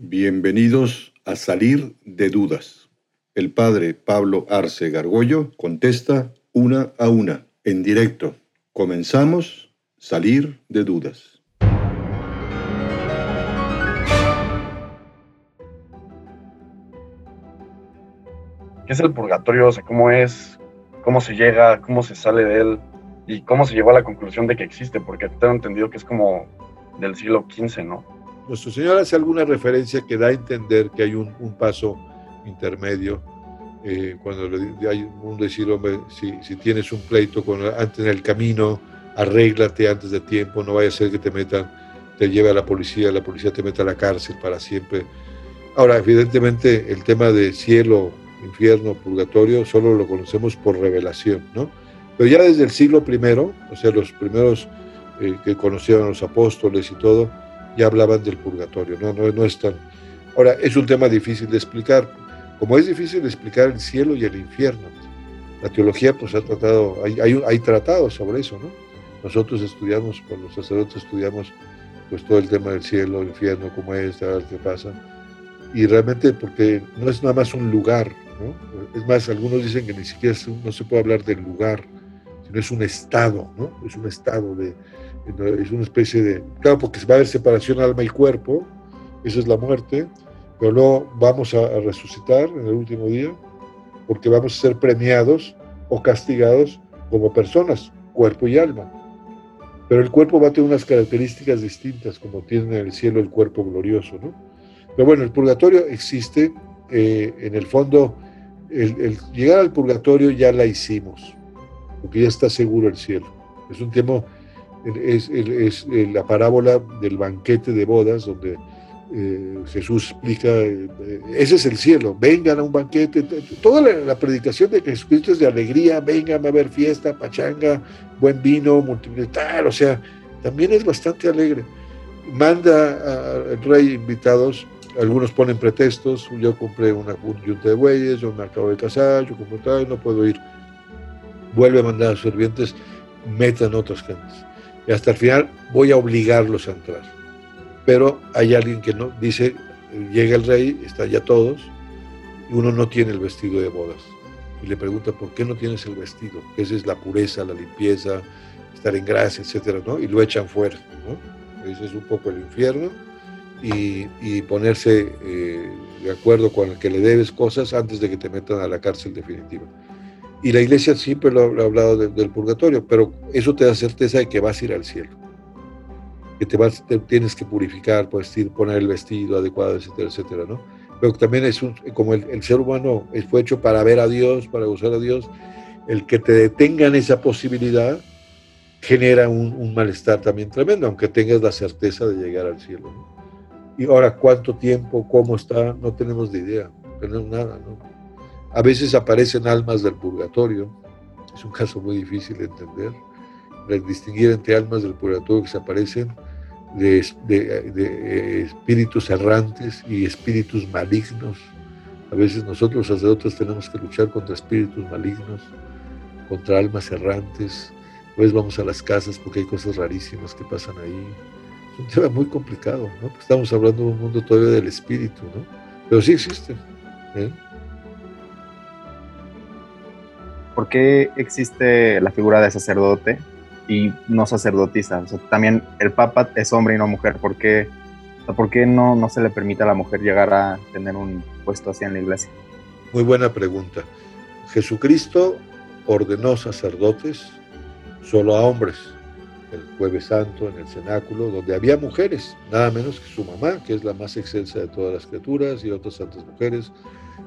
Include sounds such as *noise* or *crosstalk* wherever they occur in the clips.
Bienvenidos a Salir de Dudas. El padre Pablo Arce Gargollo contesta una a una, en directo. Comenzamos Salir de Dudas. ¿Qué es el purgatorio? O sea, ¿cómo es? ¿Cómo se llega? ¿Cómo se sale de él? ¿Y cómo se llegó a la conclusión de que existe? Porque tengo entendido que es como del siglo XV, ¿no? Nuestro Señor hace alguna referencia que da a entender que hay un, paso intermedio. Eh, cuando hay un decir, hombre, si, tienes un pleito con, antes en el camino, arréglate antes de tiempo, no vaya a ser que te metan, te lleve a la policía, la policía te meta a la cárcel para siempre. Ahora, evidentemente, el tema de cielo, infierno, purgatorio, solo lo conocemos por revelación, ¿no? Pero ya desde el siglo I, o sea, los primeros eh, que conocieron los apóstoles y todo, ya hablaban del purgatorio, ¿no? No, no es tan... Ahora, es un tema difícil de explicar, como es difícil de explicar el cielo y el infierno. La teología pues ha tratado, hay, hay, hay tratados sobre eso, ¿no? Nosotros estudiamos, con los sacerdotes estudiamos pues todo el tema del cielo, el infierno, cómo es, qué pasa. Y realmente porque no es nada más un lugar, ¿no? Es más, algunos dicen que ni siquiera no se puede hablar del lugar, sino es un estado, ¿no? Es un estado de, es una especie de, claro, porque va a haber separación alma y cuerpo, esa es la muerte, pero luego vamos a, resucitar en el último día, porque vamos a ser premiados o castigados como personas, cuerpo y alma. Pero el cuerpo va a tener unas características distintas, como tiene en el cielo el cuerpo glorioso, ¿no? Pero bueno, el purgatorio existe, eh, en el fondo, el, llegar al purgatorio ya la hicimos, porque ya está seguro el cielo. Es un tema es, es, la parábola del banquete de bodas, donde eh, Jesús explica, eh, ese es el cielo, vengan a un banquete, toda la, predicación de Jesucristo es de alegría, vengan a ver fiesta, pachanga, buen vino, multiplicar, o sea, también es bastante alegre. Manda al rey invitados, algunos ponen pretextos, yo compré una yunta de bueyes, yo me acabo de casar, yo compré tal, no puedo ir. Vuelve a mandar a sus sirvientes, metan otras gentes y hasta el final voy a obligarlos a entrar. Pero hay alguien que no, dice, llega el rey, están ya todos, y uno no tiene el vestido de bodas. Y le pregunta, ¿por qué no tienes el vestido? Esa es la pureza, la limpieza, estar en gracia, etcétera, ¿no? Y lo echan fuera, ¿no? Ese es un poco el infierno. Y, ponerse eh, de acuerdo con el que le debes cosas antes de que te metan a la cárcel definitiva. Y la iglesia siempre lo ha hablado del purgatorio, pero eso te da certeza de que vas a ir al cielo. Que te, vas, tienes que purificar, puedes ir, poner el vestido adecuado, etcétera, etcétera, ¿no? Pero también es un, como el, ser humano fue hecho para ver a Dios, para gozar a Dios, el que te detengan esa posibilidad genera un, malestar también tremendo, aunque tengas la certeza de llegar al cielo. Y ahora, ¿cuánto tiempo? ¿Cómo está? No tenemos ni idea, no tenemos nada, ¿no? A veces aparecen almas del purgatorio, es un caso muy difícil de entender, distinguir entre almas del purgatorio que se aparecen de, eh, espíritus errantes y espíritus malignos. A veces nosotros sacerdotes tenemos que luchar contra espíritus malignos, contra almas errantes. Pues vamos a las casas porque hay cosas rarísimas que pasan ahí. Es un tema muy complicado, ¿no? Estamos hablando de un mundo todavía del espíritu, ¿no? Pero sí existen. ¿eh? ¿Por qué existe la figura de sacerdote y no sacerdotisa? también el Papa es hombre y no mujer. ¿Por qué, ¿por qué no, no se le permite a la mujer llegar a tener un puesto así en la iglesia? Muy buena pregunta. Jesucristo ordenó sacerdotes solo a hombres. El jueves santo en el cenáculo, donde había mujeres, nada menos que su mamá, que es la más excelsa de todas las criaturas, y otras santas mujeres.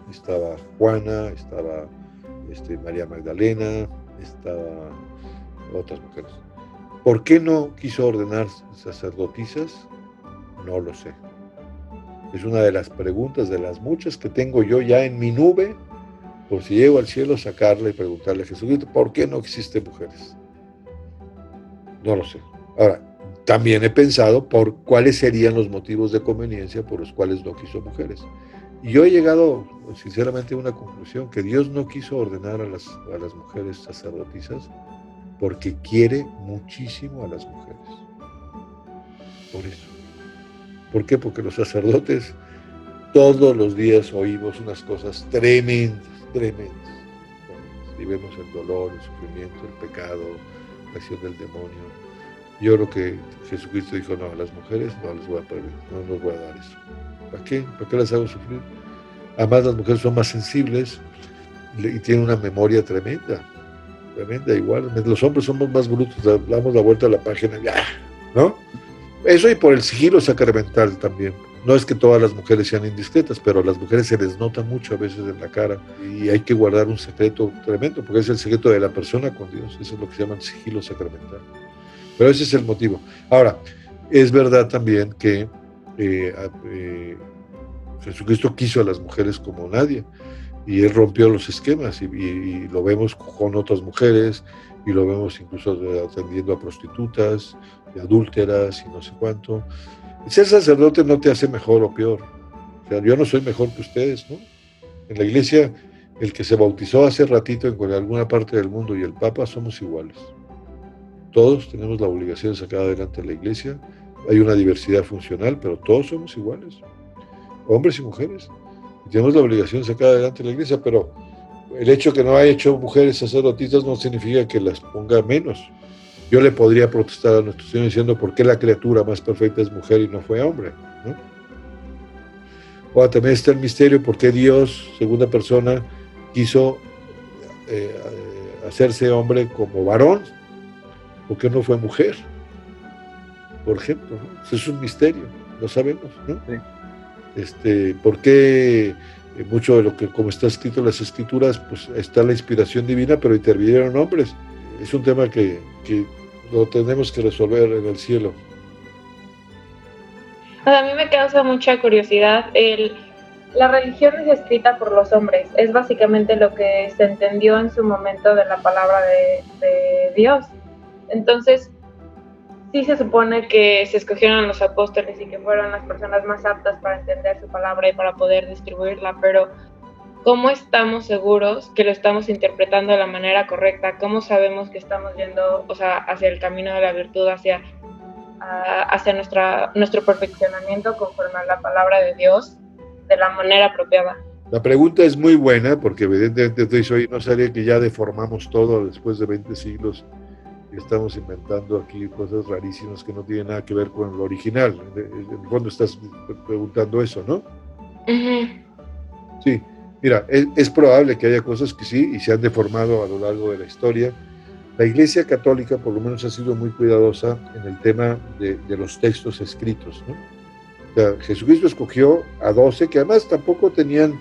Estaba Juana, estaba este, María Magdalena, estaba otras mujeres. ¿Por qué no quiso ordenar sacerdotisas? No lo sé. Es una de las preguntas, de las muchas que tengo yo ya en mi nube, por si llego al cielo, sacarle y preguntarle a Jesucristo, ¿por qué no existen mujeres? No lo sé. Ahora, también he pensado por cuáles serían los motivos de conveniencia por los cuales no quiso mujeres. Y yo he llegado, sinceramente, a una conclusión, que Dios no quiso ordenar a las, a las mujeres sacerdotisas porque quiere muchísimo a las mujeres. Por eso. ¿Por qué? Porque los sacerdotes todos los días oímos unas cosas tremendas, tremendas. Y vemos el dolor, el sufrimiento, el pecado, la acción del demonio. Yo creo que Jesucristo dijo, no, a las mujeres no les voy a permitir, no les voy a dar eso. ¿Para qué? ¿Para qué las hago sufrir? Además, las mujeres son más sensibles y tienen una memoria tremenda, tremenda igual. Los hombres somos más brutos, damos la vuelta a la página, ¿no? Eso y por el sigilo sacramental también. No es que todas las mujeres sean indiscretas, pero a las mujeres se les nota mucho a veces en la cara y hay que guardar un secreto tremendo, porque es el secreto de la persona con Dios. Eso es lo que se llama el sigilo sacramental. Pero ese es el motivo. Ahora, es verdad también que eh, eh, Jesucristo quiso a las mujeres como nadie y él rompió los esquemas y, lo vemos con otras mujeres y lo vemos incluso atendiendo a prostitutas y adúlteras y no sé cuánto. Ser sacerdote no te hace mejor o peor. O sea, yo no soy mejor que ustedes, ¿no? En la iglesia, el que se bautizó hace ratito en alguna parte del mundo y el Papa somos iguales. Todos tenemos la obligación de sacar adelante la iglesia. Hay una diversidad funcional, pero todos somos iguales, hombres y mujeres. Tenemos la obligación de sacar adelante la iglesia, pero el hecho que no haya hecho mujeres sacerdotisas no significa que las ponga menos. Yo le podría protestar a nuestro Señor diciendo por qué la criatura más perfecta es mujer y no fue hombre. O también está el misterio por qué Dios, segunda persona, quiso eh, hacerse hombre como varón, por qué no fue mujer, por ejemplo. ¿no? Eso es un misterio, lo sabemos. ¿no? Sí. Este, ¿Por qué eh, mucho de lo que, como está escrito en las escrituras, pues está la inspiración divina, pero intervinieron hombres? Es un tema que, que lo tenemos que resolver en el cielo. A mí me causa mucha curiosidad. El, la religión es escrita por los hombres. Es básicamente lo que se entendió en su momento de la palabra de, de Dios. Entonces, sí se supone que se escogieron los apóstoles y que fueron las personas más aptas para entender su palabra y para poder distribuirla, pero ¿Cómo estamos seguros que lo estamos interpretando de la manera correcta? ¿Cómo sabemos que estamos yendo o sea, hacia el camino de la virtud, hacia, hacia nuestra, nuestro perfeccionamiento conforme a la palabra de Dios de la manera apropiada? La pregunta es muy buena porque evidentemente hoy no sabía que ya deformamos todo después de 20 siglos estamos inventando aquí cosas rarísimas que no tienen nada que ver con lo original. En el fondo estás preguntando eso, ¿no? Sí. Mira, es, es, probable que haya cosas que sí y se han deformado a lo largo de la historia. La Iglesia Católica por lo menos ha sido muy cuidadosa en el tema de, de los textos escritos. ¿no? O sea, Jesucristo escogió a doce que además tampoco tenían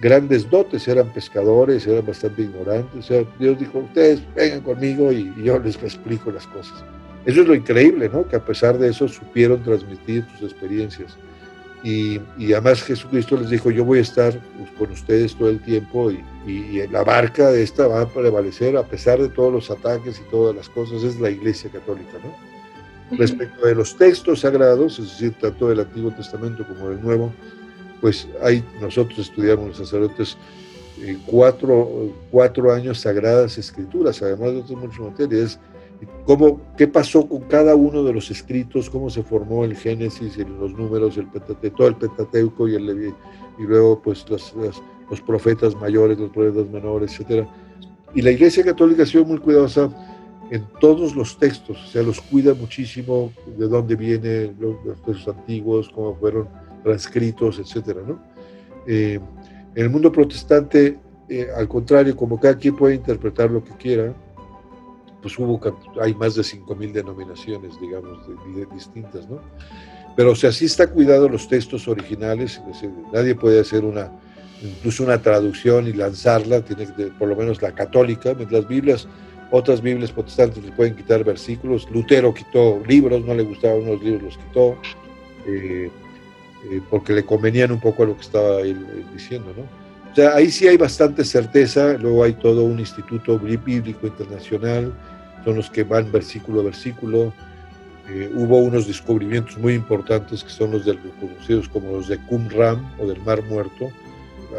grandes dotes, eran pescadores, eran bastante ignorantes. O sea, Dios dijo, ustedes vengan conmigo y, y yo les explico las cosas. Eso es lo increíble, ¿no? Que a pesar de eso supieron transmitir sus experiencias. Y, y, además Jesucristo les dijo, yo voy a estar con ustedes todo el tiempo y, y, la barca de esta va a prevalecer a pesar de todos los ataques y todas las cosas, es la Iglesia Católica, ¿no? Uh -huh. Respecto de los textos sagrados, es decir, tanto del Antiguo Testamento como del Nuevo, pues hay, nosotros estudiamos los sacerdotes eh, cuatro, cuatro años sagradas escrituras, además de otras muchas materias, cómo, qué pasó con cada uno de los escritos, cómo se formó el Génesis, los números, el todo el Pentateuco y, el, y luego pues los, los, los, profetas mayores, los profetas menores, etc. Y la Iglesia Católica ha sido muy cuidadosa en todos los textos, o sea, los cuida muchísimo de dónde vienen los, los textos antiguos, cómo fueron transcritos, etc. ¿no? Eh, en el mundo protestante, eh, al contrario, como cada quien puede interpretar lo que quiera, pues hubo, hay más de 5.000 denominaciones, digamos, de, de, distintas, ¿no? Pero o sea, sí está cuidado los textos originales, nadie puede hacer una, incluso una traducción y lanzarla, tiene que, por lo menos la católica, las Biblias, otras Biblias protestantes le pueden quitar versículos, Lutero quitó libros, no le gustaban unos libros, los quitó, eh, eh, porque le convenían un poco a lo que estaba él, él diciendo, ¿no? O sea, ahí sí hay bastante certeza, luego hay todo un instituto bíblico internacional, son los que van versículo a versículo. Eh, hubo unos descubrimientos muy importantes que son los de, conocidos como los de Qumran o del Mar Muerto,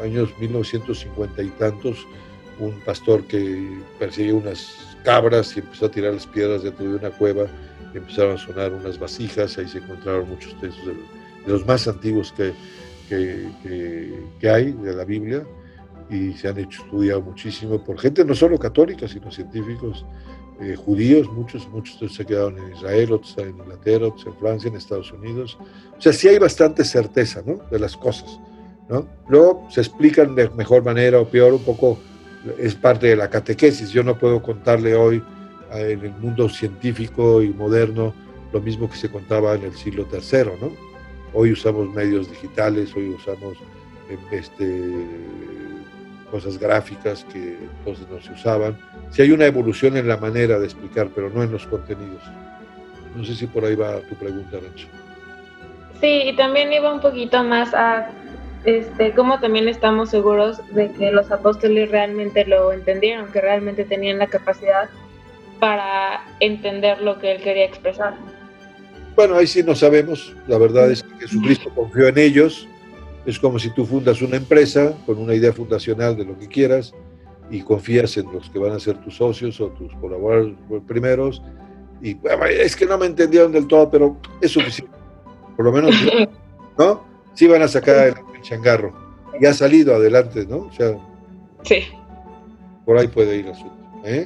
años 1950 y tantos, un pastor que perseguía unas cabras y empezó a tirar las piedras dentro de una cueva, empezaron a sonar unas vasijas, ahí se encontraron muchos textos del, de los más antiguos que, que, que, hay de la Biblia y se han hecho estudiado muchísimo por gente no solo católica, sino científicos eh, judíos, muchos, muchos se quedaron en Israel, otros en Inglaterra, otros en Francia, en Estados Unidos. O sea, sí hay bastante certeza ¿no? de las cosas. ¿no? Luego se explican de mejor manera o peor, un poco es parte de la catequesis. Yo no puedo contarle hoy en el mundo científico y moderno lo mismo que se contaba en el siglo III, ¿no? Hoy usamos medios digitales, hoy usamos este, cosas gráficas que entonces no se usaban. Si hay una evolución en la manera de explicar, pero no en los contenidos. No sé si por ahí va tu pregunta, Rancho. Sí, y también iba un poquito más a este, cómo también estamos seguros de que los apóstoles realmente lo entendieron, que realmente tenían la capacidad para entender lo que él quería expresar. Bueno, ahí sí no sabemos. La verdad es que Jesucristo confió en ellos. Es como si tú fundas una empresa con una idea fundacional de lo que quieras y confías en los que van a ser tus socios o tus colaboradores primeros. Y es que no me entendieron del todo, pero es suficiente. Por lo menos, *laughs* ¿no? Sí van a sacar el changarro. Y ha salido adelante, ¿no? O sea, sí. Por ahí puede ir el asunto. ¿eh?